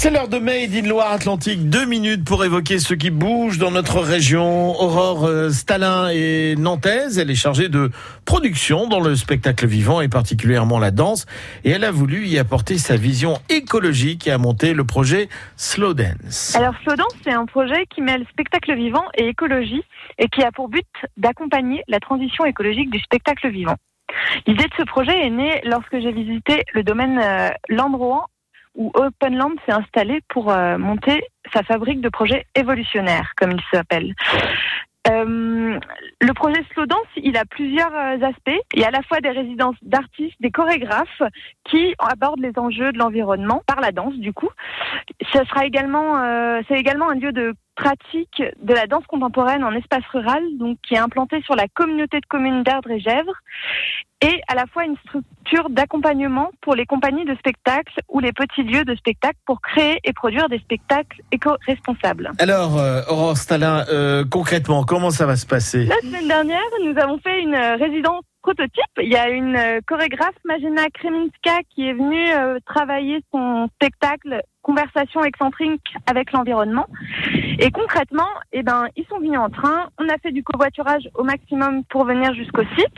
C'est l'heure de Made in Loire-Atlantique. Deux minutes pour évoquer ce qui bouge dans notre région. Aurore euh, Stalin est nantaise. Elle est chargée de production dans le spectacle vivant et particulièrement la danse. Et elle a voulu y apporter sa vision écologique et a monté le projet Slow Dance. Alors Slow Dance, c'est un projet qui mêle spectacle vivant et écologie et qui a pour but d'accompagner la transition écologique du spectacle vivant. L'idée de ce projet est née lorsque j'ai visité le domaine euh, où Openland s'est installé pour euh, monter sa fabrique de projets évolutionnaires, comme il s'appelle. Euh, le projet Slow Dance, il a plusieurs euh, aspects. Il y a à la fois des résidences d'artistes, des chorégraphes qui abordent les enjeux de l'environnement par la danse, du coup. Ce sera également, c'est également un lieu de pratique de la danse contemporaine en espace rural, donc qui est implanté sur la communauté de communes d'Erdre et Gèvres, et à la fois une structure d'accompagnement pour les compagnies de spectacle ou les petits lieux de spectacle pour créer et produire des spectacles éco-responsables. Alors, euh, Aurore Stalin, euh, concrètement, comment ça va se passer? La semaine dernière, nous avons fait une résidence prototype. Il y a une euh, chorégraphe, Magena Kreminska, qui est venue euh, travailler son spectacle Conversation excentrique avec l'environnement. Et concrètement, eh ben, ils sont venus en train. On a fait du covoiturage au maximum pour venir jusqu'au site.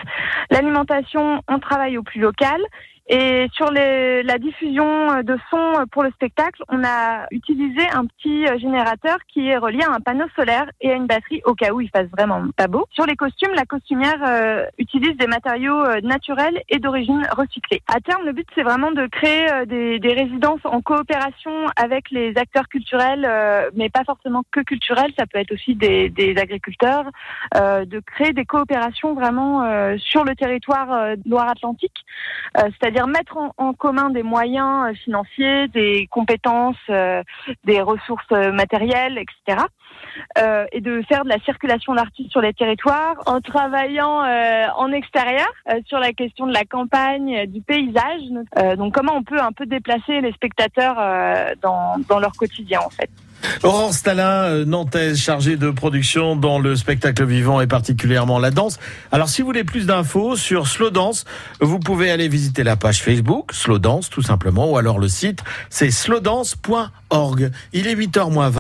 L'alimentation, on travaille au plus local. Et sur les, la diffusion de son pour le spectacle, on a utilisé un petit générateur qui est relié à un panneau solaire et à une batterie au cas où il fasse vraiment pas beau. Sur les costumes, la costumière euh, utilise des matériaux euh, naturels et d'origine recyclée. À terme, le but c'est vraiment de créer euh, des, des, résidences en coopération avec les acteurs culturels, euh, mais pas forcément que culturels. Ça peut être aussi des, des agriculteurs, de créer des coopérations vraiment sur le territoire Loire-Atlantique, c'est-à-dire mettre en, commun des moyens euh, financiers, des compétences, euh, des ressources euh, matérielles, etc. et de faire de la circulation d'artistes sur les territoires en travaillant en extérieur sur la question de la campagne, du paysage. donc comment on peut un peu déplacer les spectateurs dans, dans leur quotidien en fait. Aurore Stalin, euh, nantaise, chargée de production dans le spectacle vivant et particulièrement la danse. Alors, si vous voulez plus d'infos sur Slow Dance, vous pouvez aller visiter la page Facebook, Slow Dance tout simplement, ou alors le site, c'est slowdance.org. Il est 8h moins 20.